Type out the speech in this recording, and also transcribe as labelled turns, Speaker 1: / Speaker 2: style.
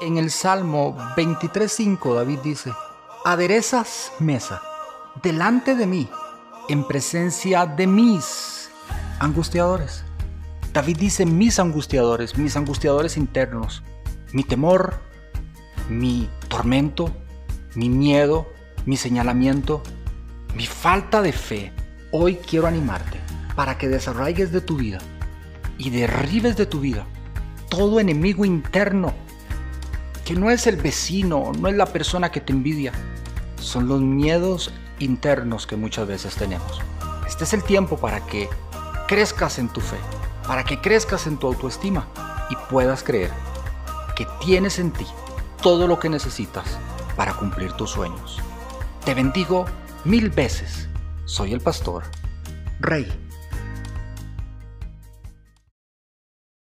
Speaker 1: En el Salmo 23.5 David dice, aderezas mesa delante de mí, en presencia de mis angustiadores. David dice mis angustiadores, mis angustiadores internos, mi temor, mi tormento, mi miedo, mi señalamiento, mi falta de fe. Hoy quiero animarte para que desarraigues de tu vida y derribes de tu vida todo enemigo interno que no es el vecino, no es la persona que te envidia, son los miedos internos que muchas veces tenemos. Este es el tiempo para que crezcas en tu fe, para que crezcas en tu autoestima y puedas creer que tienes en ti todo lo que necesitas para cumplir tus sueños. Te bendigo mil veces. Soy el pastor, Rey